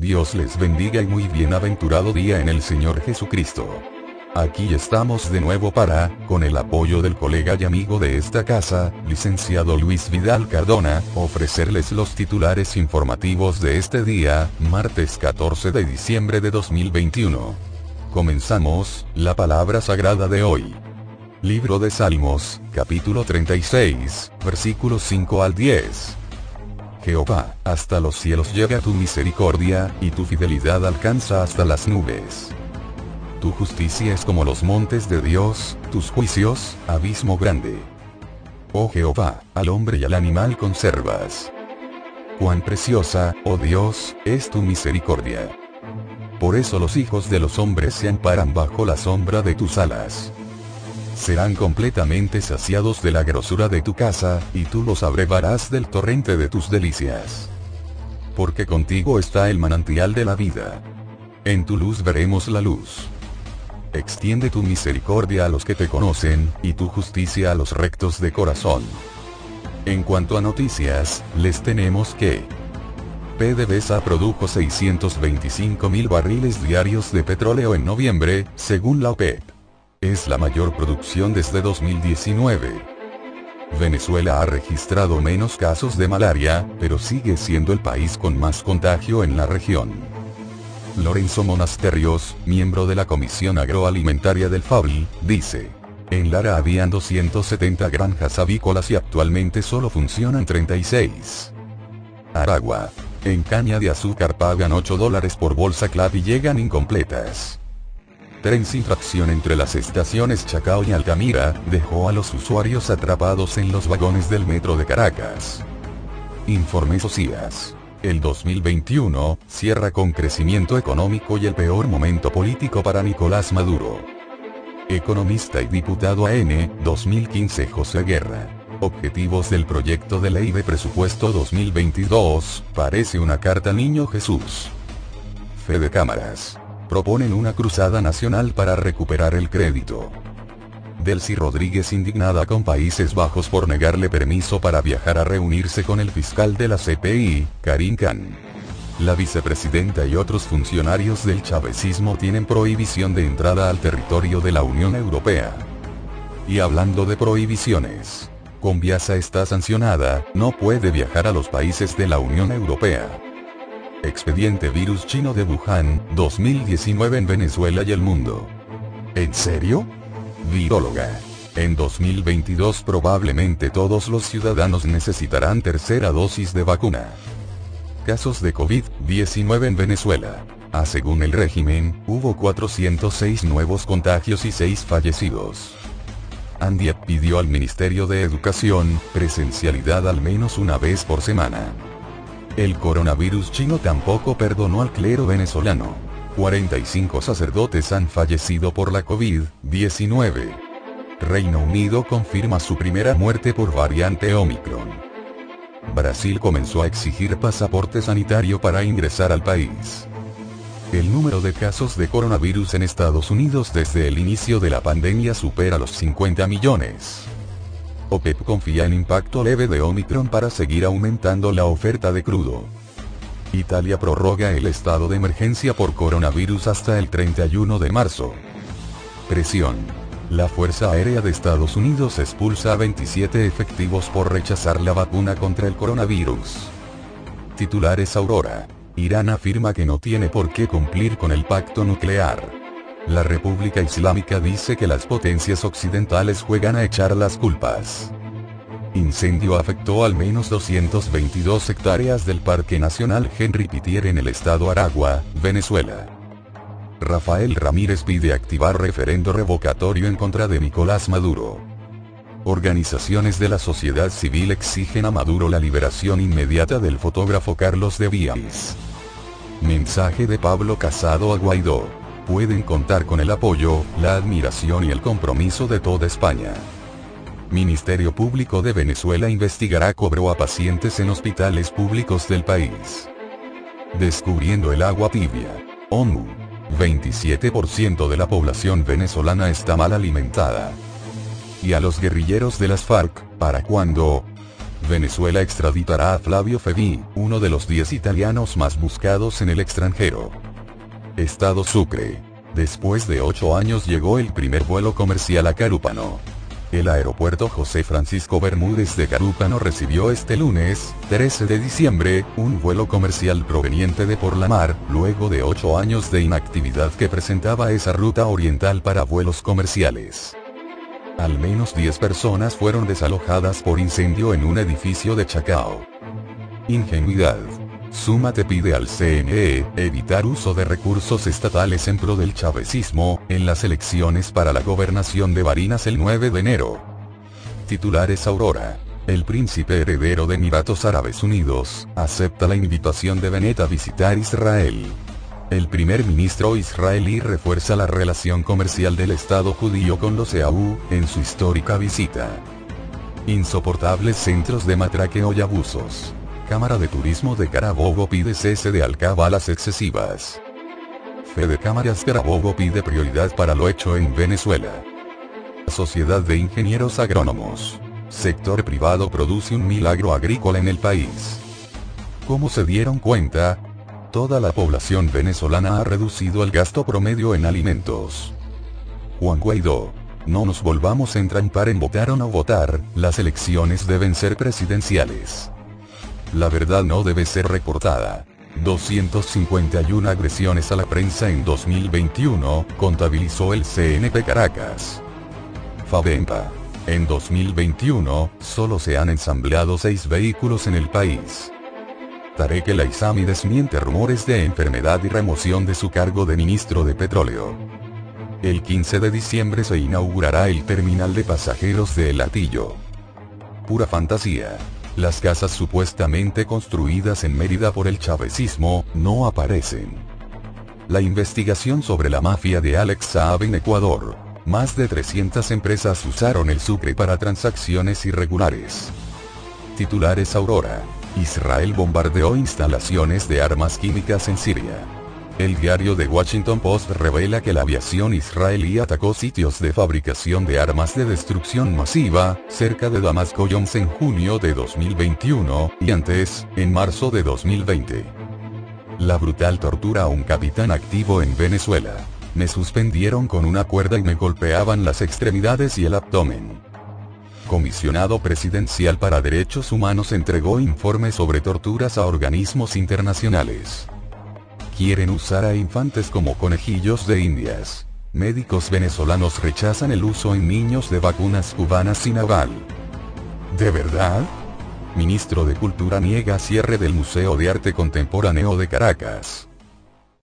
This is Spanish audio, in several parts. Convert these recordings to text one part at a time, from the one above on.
Dios les bendiga y muy bienaventurado día en el Señor Jesucristo. Aquí estamos de nuevo para, con el apoyo del colega y amigo de esta casa, licenciado Luis Vidal Cardona, ofrecerles los titulares informativos de este día, martes 14 de diciembre de 2021. Comenzamos, la palabra sagrada de hoy. Libro de Salmos, capítulo 36, versículos 5 al 10. Jehová, hasta los cielos llega tu misericordia, y tu fidelidad alcanza hasta las nubes. Tu justicia es como los montes de Dios, tus juicios, abismo grande. Oh Jehová, al hombre y al animal conservas. Cuán preciosa, oh Dios, es tu misericordia. Por eso los hijos de los hombres se amparan bajo la sombra de tus alas serán completamente saciados de la grosura de tu casa, y tú los abrevarás del torrente de tus delicias. Porque contigo está el manantial de la vida. En tu luz veremos la luz. Extiende tu misericordia a los que te conocen, y tu justicia a los rectos de corazón. En cuanto a noticias, les tenemos que PDVSA produjo 625 mil barriles diarios de petróleo en noviembre, según la OPEP. Es la mayor producción desde 2019. Venezuela ha registrado menos casos de malaria, pero sigue siendo el país con más contagio en la región. Lorenzo Monasterios, miembro de la Comisión Agroalimentaria del FABL, dice. En Lara habían 270 granjas avícolas y actualmente solo funcionan 36. Aragua. En caña de azúcar pagan 8 dólares por bolsa clave y llegan incompletas tren sin tracción entre las estaciones Chacao y Altamira, dejó a los usuarios atrapados en los vagones del metro de Caracas. Informe Socias. El 2021 cierra con crecimiento económico y el peor momento político para Nicolás Maduro. Economista y diputado AN, 2015 José Guerra. Objetivos del proyecto de ley de presupuesto 2022, parece una carta Niño Jesús. Fede Cámaras proponen una cruzada nacional para recuperar el crédito. Delcy Rodríguez indignada con Países Bajos por negarle permiso para viajar a reunirse con el fiscal de la CPI, Karim Khan. La vicepresidenta y otros funcionarios del chavecismo tienen prohibición de entrada al territorio de la Unión Europea. Y hablando de prohibiciones, Conviasa está sancionada, no puede viajar a los países de la Unión Europea. Expediente Virus Chino de Wuhan, 2019 en Venezuela y el mundo. ¿En serio? Viróloga. En 2022 probablemente todos los ciudadanos necesitarán tercera dosis de vacuna. Casos de COVID-19 en Venezuela. A según el régimen, hubo 406 nuevos contagios y 6 fallecidos. Andiat pidió al Ministerio de Educación, presencialidad al menos una vez por semana. El coronavirus chino tampoco perdonó al clero venezolano. 45 sacerdotes han fallecido por la COVID-19. Reino Unido confirma su primera muerte por variante Omicron. Brasil comenzó a exigir pasaporte sanitario para ingresar al país. El número de casos de coronavirus en Estados Unidos desde el inicio de la pandemia supera los 50 millones. OPEP confía en impacto leve de Omicron para seguir aumentando la oferta de crudo. Italia prorroga el estado de emergencia por coronavirus hasta el 31 de marzo. Presión. La Fuerza Aérea de Estados Unidos expulsa a 27 efectivos por rechazar la vacuna contra el coronavirus. Titulares Aurora. Irán afirma que no tiene por qué cumplir con el pacto nuclear. La República Islámica dice que las potencias occidentales juegan a echar las culpas. Incendio afectó al menos 222 hectáreas del Parque Nacional Henry Pitier en el estado Aragua, Venezuela. Rafael Ramírez pide activar referendo revocatorio en contra de Nicolás Maduro. Organizaciones de la sociedad civil exigen a Maduro la liberación inmediata del fotógrafo Carlos de Vías. Mensaje de Pablo Casado a Guaidó. Pueden contar con el apoyo, la admiración y el compromiso de toda España. Ministerio Público de Venezuela investigará cobro a pacientes en hospitales públicos del país. Descubriendo el agua tibia. ONU. 27% de la población venezolana está mal alimentada. Y a los guerrilleros de las FARC, ¿para cuándo? Venezuela extraditará a Flavio Fevi, uno de los 10 italianos más buscados en el extranjero. Estado Sucre. Después de 8 años llegó el primer vuelo comercial a Carúpano. El aeropuerto José Francisco Bermúdez de Carúpano recibió este lunes, 13 de diciembre, un vuelo comercial proveniente de por la mar, luego de 8 años de inactividad que presentaba esa ruta oriental para vuelos comerciales. Al menos 10 personas fueron desalojadas por incendio en un edificio de Chacao. Ingenuidad. Suma te pide al CNE, evitar uso de recursos estatales en pro del chavecismo, en las elecciones para la gobernación de Barinas el 9 de enero. Titulares Aurora. El príncipe heredero de Emiratos Árabes Unidos, acepta la invitación de Benet a visitar Israel. El primer ministro israelí refuerza la relación comercial del Estado judío con los EAU, en su histórica visita. Insoportables centros de matraqueo y abusos. Cámara de Turismo de Carabobo pide cese de alcabalas excesivas. Fede Cámaras Carabobo pide prioridad para lo hecho en Venezuela. Sociedad de Ingenieros Agrónomos. Sector privado produce un milagro agrícola en el país. ¿Cómo se dieron cuenta? Toda la población venezolana ha reducido el gasto promedio en alimentos. Juan Guaidó. No nos volvamos a entrampar en votar o no votar, las elecciones deben ser presidenciales. La verdad no debe ser reportada. 251 agresiones a la prensa en 2021, contabilizó el CNP Caracas. Fabempa. En 2021, solo se han ensambleado 6 vehículos en el país. Tarek El desmiente rumores de enfermedad y remoción de su cargo de ministro de Petróleo. El 15 de diciembre se inaugurará el terminal de pasajeros de El Latillo. Pura fantasía. Las casas supuestamente construidas en Mérida por el chavecismo, no aparecen. La investigación sobre la mafia de Alex Saab en Ecuador. Más de 300 empresas usaron el Sucre para transacciones irregulares. Titulares Aurora. Israel bombardeó instalaciones de armas químicas en Siria. El diario The Washington Post revela que la aviación israelí atacó sitios de fabricación de armas de destrucción masiva, cerca de Damasco Jones en junio de 2021, y antes, en marzo de 2020. La brutal tortura a un capitán activo en Venezuela. Me suspendieron con una cuerda y me golpeaban las extremidades y el abdomen. Comisionado Presidencial para Derechos Humanos entregó informe sobre torturas a organismos internacionales quieren usar a infantes como conejillos de indias. Médicos venezolanos rechazan el uso en niños de vacunas cubanas sin aval. ¿De verdad? Ministro de Cultura niega cierre del Museo de Arte Contemporáneo de Caracas.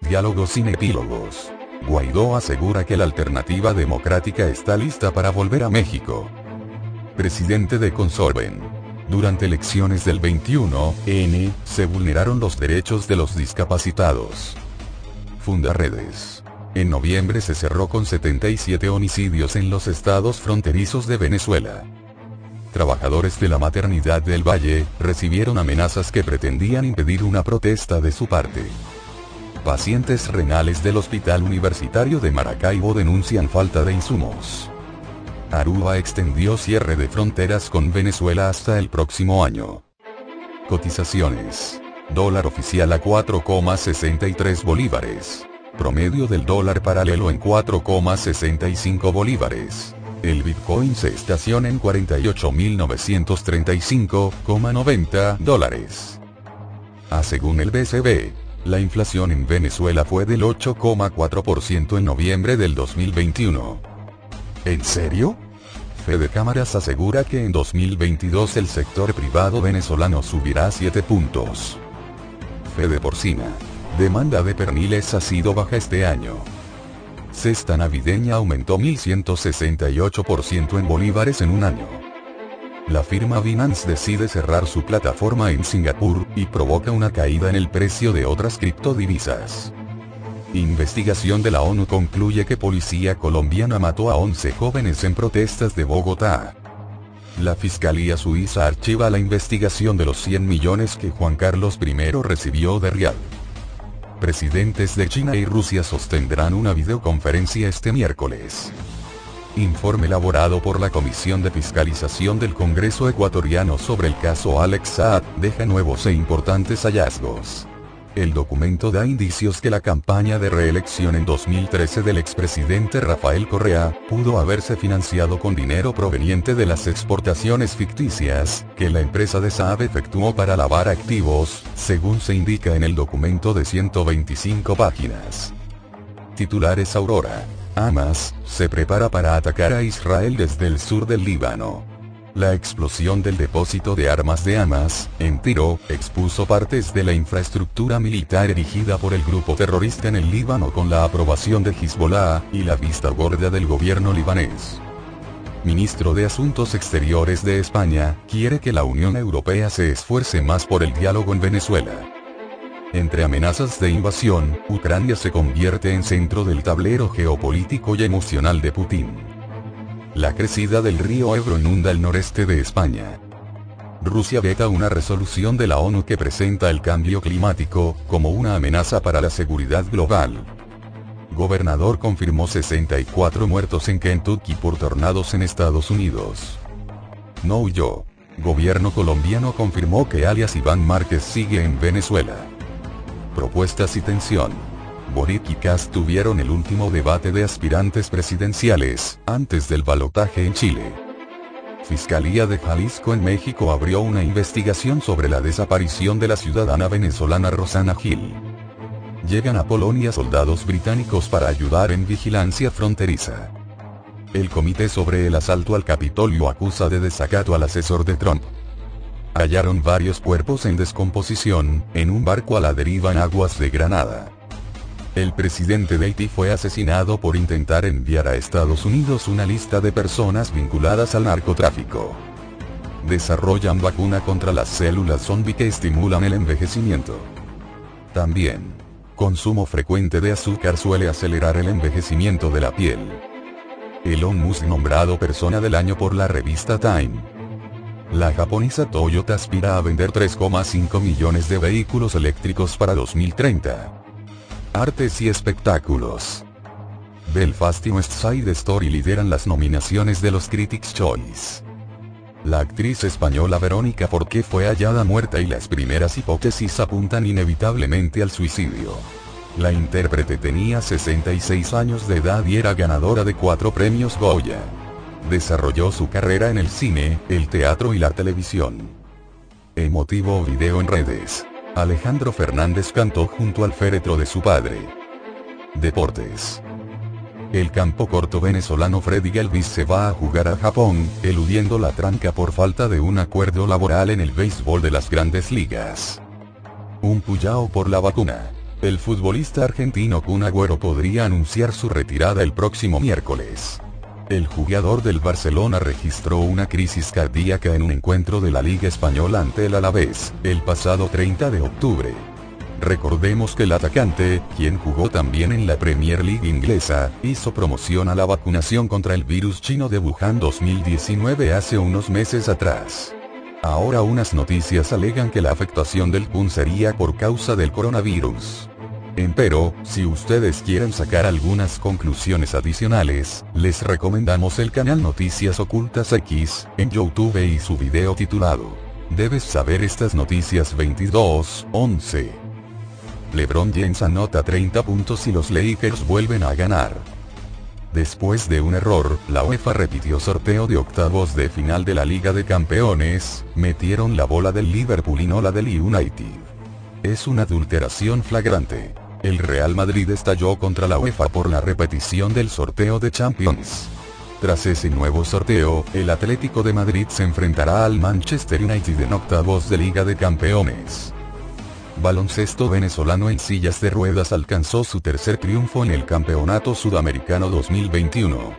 Diálogos sin epílogos. Guaidó asegura que la alternativa democrática está lista para volver a México. Presidente de Consorben. Durante elecciones del 21, N, se vulneraron los derechos de los discapacitados. Fundaredes. En noviembre se cerró con 77 homicidios en los estados fronterizos de Venezuela. Trabajadores de la maternidad del Valle, recibieron amenazas que pretendían impedir una protesta de su parte. Pacientes renales del Hospital Universitario de Maracaibo denuncian falta de insumos. Aruba extendió cierre de fronteras con Venezuela hasta el próximo año. Cotizaciones. Dólar oficial a 4,63 bolívares. Promedio del dólar paralelo en 4,65 bolívares. El Bitcoin se estaciona en 48.935,90 dólares. A según el BCB, la inflación en Venezuela fue del 8,4% en noviembre del 2021. ¿En serio? Fede Cámaras asegura que en 2022 el sector privado venezolano subirá 7 puntos. Fede Porcina. Demanda de perniles ha sido baja este año. Cesta navideña aumentó 1168% en bolívares en un año. La firma Binance decide cerrar su plataforma en Singapur, y provoca una caída en el precio de otras criptodivisas. Investigación de la ONU concluye que policía colombiana mató a 11 jóvenes en protestas de Bogotá. La Fiscalía Suiza archiva la investigación de los 100 millones que Juan Carlos I recibió de Riad. Presidentes de China y Rusia sostendrán una videoconferencia este miércoles. Informe elaborado por la Comisión de Fiscalización del Congreso ecuatoriano sobre el caso Alex Saad, deja nuevos e importantes hallazgos. El documento da indicios que la campaña de reelección en 2013 del expresidente Rafael Correa, pudo haberse financiado con dinero proveniente de las exportaciones ficticias, que la empresa de Saab efectuó para lavar activos, según se indica en el documento de 125 páginas. Titulares Aurora. Hamas, se prepara para atacar a Israel desde el sur del Líbano. La explosión del depósito de armas de Hamas, en Tiro, expuso partes de la infraestructura militar erigida por el grupo terrorista en el Líbano con la aprobación de Hezbollah, y la vista gorda del gobierno libanés. Ministro de Asuntos Exteriores de España, quiere que la Unión Europea se esfuerce más por el diálogo en Venezuela. Entre amenazas de invasión, Ucrania se convierte en centro del tablero geopolítico y emocional de Putin. La crecida del río Ebro inunda el noreste de España. Rusia veta una resolución de la ONU que presenta el cambio climático como una amenaza para la seguridad global. Gobernador confirmó 64 muertos en Kentucky por tornados en Estados Unidos. No huyó. Gobierno colombiano confirmó que alias Iván Márquez sigue en Venezuela. Propuestas y tensión. Boric y Kass tuvieron el último debate de aspirantes presidenciales, antes del balotaje en Chile. Fiscalía de Jalisco en México abrió una investigación sobre la desaparición de la ciudadana venezolana Rosana Gil. Llegan a Polonia soldados británicos para ayudar en vigilancia fronteriza. El comité sobre el asalto al Capitolio acusa de desacato al asesor de Trump. Hallaron varios cuerpos en descomposición, en un barco a la deriva en aguas de Granada. El presidente de Haití fue asesinado por intentar enviar a Estados Unidos una lista de personas vinculadas al narcotráfico. Desarrollan vacuna contra las células zombie que estimulan el envejecimiento. También, consumo frecuente de azúcar suele acelerar el envejecimiento de la piel. Elon Musk nombrado persona del año por la revista Time. La japonesa Toyota aspira a vender 3,5 millones de vehículos eléctricos para 2030. Artes y espectáculos. Belfast y West Side Story lideran las nominaciones de los Critics' Choice. La actriz española Verónica Forqué fue hallada muerta y las primeras hipótesis apuntan inevitablemente al suicidio. La intérprete tenía 66 años de edad y era ganadora de cuatro premios Goya. Desarrolló su carrera en el cine, el teatro y la televisión. Emotivo video en redes. Alejandro Fernández cantó junto al féretro de su padre. Deportes. El campo corto venezolano Freddy Galvis se va a jugar a Japón, eludiendo la tranca por falta de un acuerdo laboral en el béisbol de las grandes ligas. Un puyao por la vacuna. El futbolista argentino Kun Agüero podría anunciar su retirada el próximo miércoles. El jugador del Barcelona registró una crisis cardíaca en un encuentro de la Liga Española ante el Alavés, el pasado 30 de octubre. Recordemos que el atacante, quien jugó también en la Premier League inglesa, hizo promoción a la vacunación contra el virus chino de Wuhan 2019 hace unos meses atrás. Ahora unas noticias alegan que la afectación del Kun sería por causa del coronavirus. Empero, si ustedes quieren sacar algunas conclusiones adicionales, les recomendamos el canal Noticias Ocultas X, en YouTube y su video titulado Debes saber estas noticias 22, 11. LeBron James anota 30 puntos y los Lakers vuelven a ganar. Después de un error, la UEFA repitió sorteo de octavos de final de la Liga de Campeones, metieron la bola del Liverpool y no la del United. Es una adulteración flagrante. El Real Madrid estalló contra la UEFA por la repetición del sorteo de Champions. Tras ese nuevo sorteo, el Atlético de Madrid se enfrentará al Manchester United en octavos de Liga de Campeones. Baloncesto venezolano en sillas de ruedas alcanzó su tercer triunfo en el Campeonato Sudamericano 2021.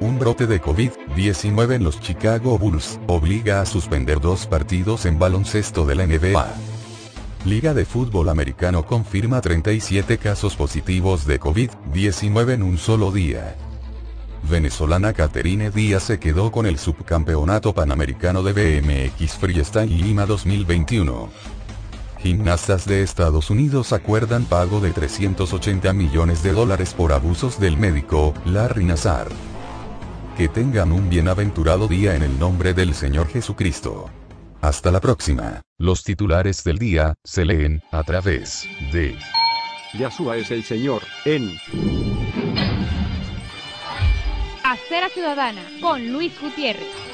Un brote de COVID-19 en los Chicago Bulls obliga a suspender dos partidos en baloncesto de la NBA. Liga de Fútbol Americano confirma 37 casos positivos de COVID-19 en un solo día. Venezolana Caterine Díaz se quedó con el subcampeonato panamericano de BMX Freestyle Lima 2021. Gimnastas de Estados Unidos acuerdan pago de 380 millones de dólares por abusos del médico, Larry Nazar. Que tengan un bienaventurado día en el nombre del Señor Jesucristo. Hasta la próxima. Los titulares del día se leen a través de Yahshua es el Señor, en Acera Ciudadana con Luis Gutiérrez.